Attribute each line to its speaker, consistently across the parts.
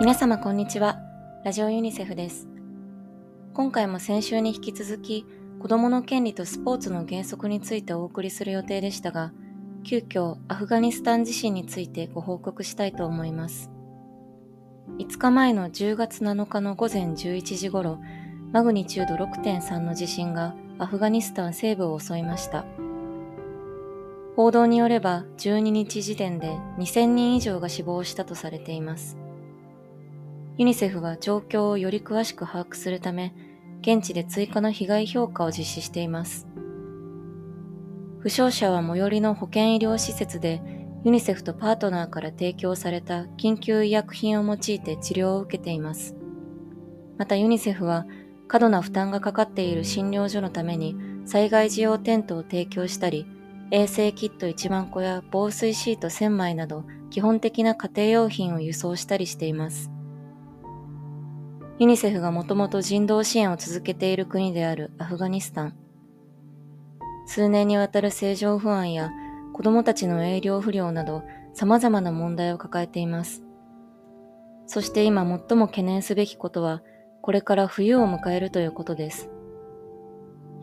Speaker 1: 皆様こんにちは。ラジオユニセフです。今回も先週に引き続き、子供の権利とスポーツの原則についてお送りする予定でしたが、急遽アフガニスタン地震についてご報告したいと思います。5日前の10月7日の午前11時頃、マグニチュード6.3の地震がアフガニスタン西部を襲いました。報道によれば12日時点で2000人以上が死亡したとされています。ユニセフは状況をより詳しく把握するため、現地で追加の被害評価を実施しています。負傷者は最寄りの保健医療施設でユニセフとパートナーから提供された緊急医薬品を用いて治療を受けています。またユニセフは過度な負担がかかっている診療所のために災害時用テントを提供したり、衛生キット1万個や防水シート1000枚など基本的な家庭用品を輸送したりしています。ユニセフがもともと人道支援を続けている国であるアフガニスタン。数年にわたる政情不安や子供たちの栄養不良など様々な問題を抱えています。そして今最も懸念すべきことは、これから冬を迎えるということです。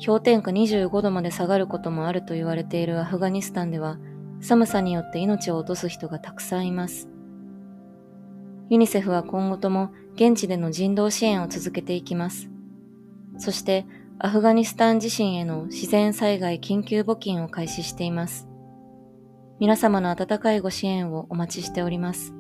Speaker 1: 氷点下25度まで下がることもあると言われているアフガニスタンでは、寒さによって命を落とす人がたくさんいます。ユニセフは今後とも現地での人道支援を続けていきます。そして、アフガニスタン自身への自然災害緊急募金を開始しています。皆様の温かいご支援をお待ちしております。